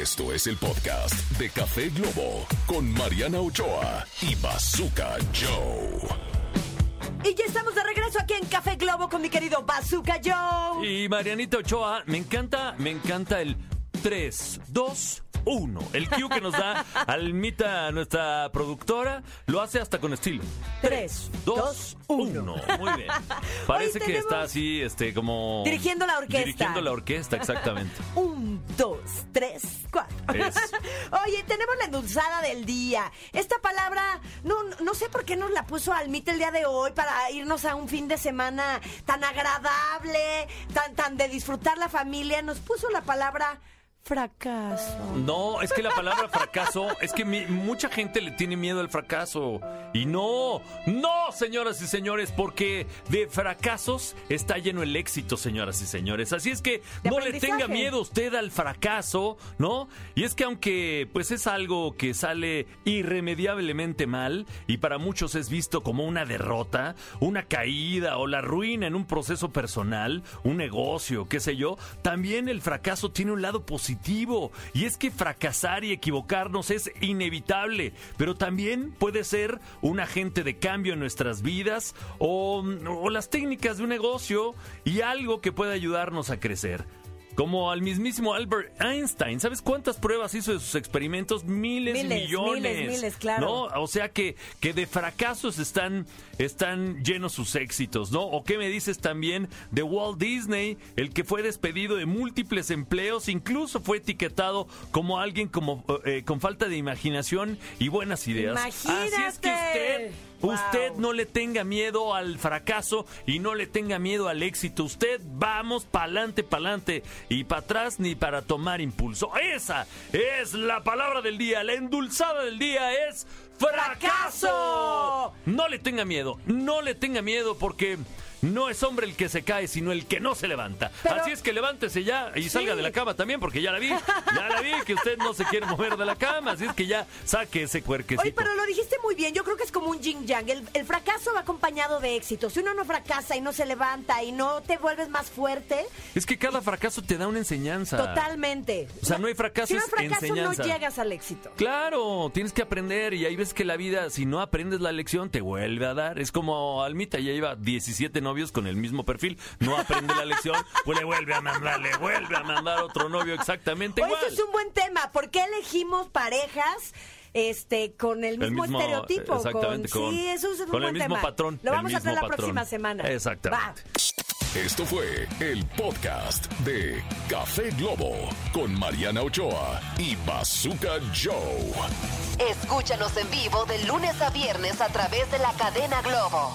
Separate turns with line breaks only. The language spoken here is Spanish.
Esto es el podcast de Café Globo con Mariana Ochoa y Bazooka Joe.
Y ya estamos de regreso aquí en Café Globo con mi querido Bazooka Joe.
Y Marianita Ochoa, me encanta, me encanta el 3, 2, 1. El cue que nos da Almita, nuestra productora, lo hace hasta con estilo.
3, 2, 1.
Muy bien. Parece que está así, este, como...
Dirigiendo la orquesta.
Dirigiendo la orquesta, exactamente.
1, 2, 3, 4. Oye, tenemos la endulzada del día. Esta palabra, no, no sé por qué nos la puso Almita el día de hoy para irnos a un fin de semana tan agradable, tan, tan de disfrutar la familia. Nos puso la palabra fracaso.
No, es que la palabra fracaso, es que mi- mucha gente le tiene miedo al fracaso. Y no, no, señoras y señores, porque de fracasos está lleno el éxito, señoras y señores. Así es que no le tenga miedo usted al fracaso, ¿no? Y es que aunque pues es algo que sale irremediablemente mal y para muchos es visto como una derrota, una caída o la ruina en un proceso personal, un negocio, qué sé yo, también el fracaso tiene un lado positivo y es que fracasar y equivocarnos es inevitable, pero también puede ser un agente de cambio en nuestras vidas o, las técnicas de un negocio y algo que puede ayudarnos a crecer. Como al mismísimo Albert Einstein. ¿Sabes cuántas pruebas hizo de sus experimentos? Miles,
Miles,
millones.
miles, miles, claro.
¿No? O sea que, que de fracasos están, están llenos sus éxitos, ¿no? ¿O qué me dices también de Walt Disney, el que fue despedido de múltiples empleos, incluso fue etiquetado como alguien como, eh, con falta de imaginación y buenas ideas? Así es que usted...
Wow.
Usted no le tenga miedo al fracaso y no le tenga miedo al éxito. Usted vamos pa'lante, pa'lante y para atrás ni para tomar impulso. Esa es la palabra del día. La endulzada del día es fracaso. No le tenga miedo, no le tenga miedo porque no es hombre el que se cae, sino el que no se levanta.
Pero-
Así es que levántese ya y salga de la cama también porque ya la vi. Ya la vi que usted no se quiere mover de la cama. Así es que ya saque ese cuerquecito.
Oye, pero lo dijiste muy bien. Yo creo que es como un yin yang. El, el fracaso va acompañado de éxito. Si uno no fracasa y no se levanta y no te vuelves más fuerte,
Es que cada fracaso te da una enseñanza.
totalmente.
O sea, no hay fracaso,
Si no hay
es
fracaso,
enseñanza.
no llegas al éxito.
Claro, tienes que aprender y ahí ves que la vida, si no aprendes la lección, te vuelve a dar. Es como Almita, ya lleva 17 novios con el mismo perfil, no aprende la lección, pues le vuelve a mandar, le vuelve a mandar otro novio exactamente igual.
eso es un buen tema. ¿Por qué elegimos parejas este con el mismo,
mismo,
estereotipo?
exactamente,
con,
con-
sí, eso es un
con el mismo
tema.
patrón,
Lo
el
vamos a hacer la próxima semana.
Exactamente.
Va.
Esto fue el podcast de Café Globo con Mariana Ochoa y Bazooka Joe.
Escúchanos en vivo de lunes a viernes a través de la cadena Globo.